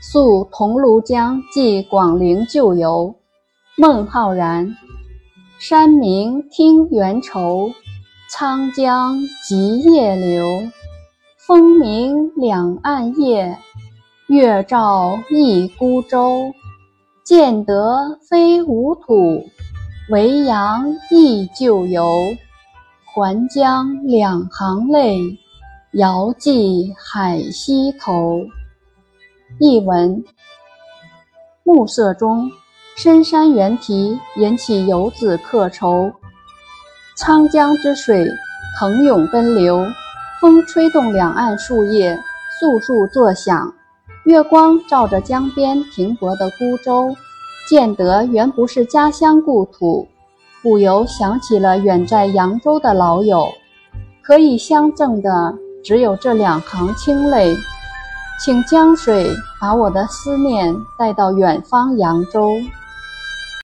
宿桐庐江寄广陵旧游，孟浩然。山明听猿愁，沧江急夜流。风鸣两岸夜，月照一孤舟。见得非吾土，维扬忆旧游。还将两行泪，遥寄海西头。译文：暮色中，深山猿啼引起游子客愁。沧江之水腾涌奔流，风吹动两岸树叶，簌簌作响。月光照着江边停泊的孤舟，见得原不是家乡故土，不由想起了远在扬州的老友。可以相赠的，只有这两行清泪。请江水把我的思念带到远方扬州。